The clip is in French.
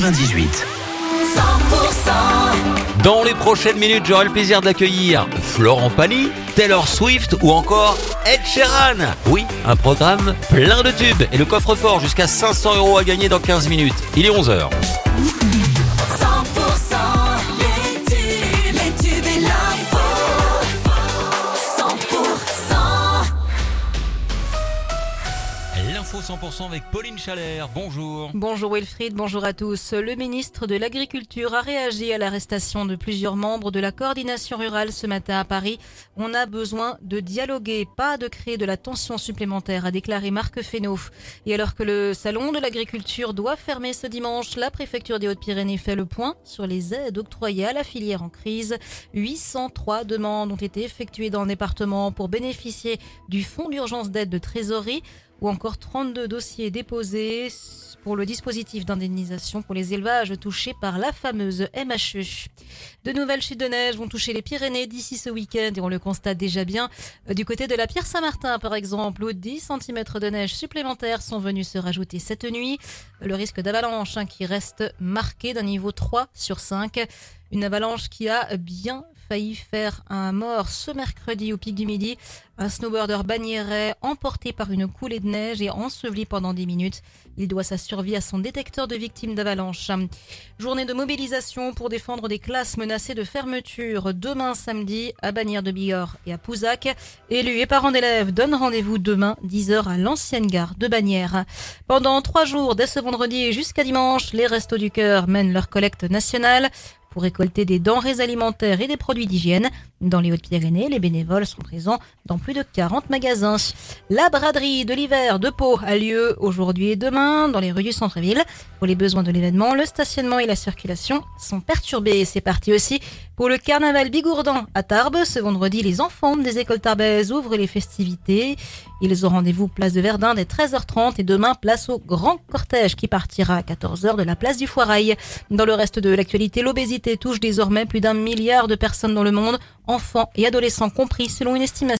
98. Dans les prochaines minutes, j'aurai le plaisir d'accueillir Florent Pagny, Taylor Swift ou encore Ed Sheeran. Oui, un programme plein de tubes et le coffre-fort jusqu'à 500 euros à gagner dans 15 minutes. Il est 11h. L'info 100% avec Pauline Chalère. Bonjour. Bonjour Wilfried, bonjour à tous. Le ministre de l'Agriculture a réagi à l'arrestation de plusieurs membres de la coordination rurale ce matin à Paris. On a besoin de dialoguer, pas de créer de la tension supplémentaire, a déclaré Marc Fesneau. Et alors que le salon de l'agriculture doit fermer ce dimanche, la préfecture des Hautes-Pyrénées fait le point sur les aides octroyées à la filière en crise. 803 demandes ont été effectuées dans le département pour bénéficier du fonds d'urgence d'aide de trésorerie ou encore 32 dossiers déposés pour le dispositif d'indemnisation pour les élevages touchés par la fameuse MHE. De nouvelles chutes de neige vont toucher les Pyrénées d'ici ce week-end et on le constate déjà bien euh, du côté de la Pierre Saint-Martin par exemple où 10 cm de neige supplémentaires sont venus se rajouter cette nuit. Le risque d'avalanche hein, qui reste marqué d'un niveau 3 sur 5. Une avalanche qui a bien failli faire un mort ce mercredi au pic du midi. Un snowboarder bagnérais emporté par une coulée de neige et enseveli pendant 10 minutes. Il doit sa survie à son détecteur de victimes d'avalanche. Journée de mobilisation pour défendre des classes menacées de fermeture demain samedi à Bagnères de Bigorre et à Pouzac. Élus et parents d'élèves donnent rendez-vous demain 10h à l'ancienne gare de Bagnères. Pendant trois jours, dès ce vendredi jusqu'à dimanche, les Restos du Cœur mènent leur collecte nationale pour récolter des denrées alimentaires et des produits d'hygiène. Dans les Hautes-Pyrénées, les bénévoles sont présents dans plus de 40 magasins. La braderie de l'hiver de Pau a lieu aujourd'hui et demain dans les rues du centre-ville. Pour les besoins de l'événement, le stationnement et la circulation sont perturbés. C'est parti aussi pour le carnaval bigourdan à Tarbes. Ce vendredi, les enfants des écoles tarbaises ouvrent les festivités. Ils ont rendez-vous place de Verdun dès 13h30 et demain place au grand cortège qui partira à 14h de la place du Foirail. Dans le reste de l'actualité, l'obésité touche désormais plus d'un milliard de personnes dans le monde, enfants et adolescents compris selon une estimation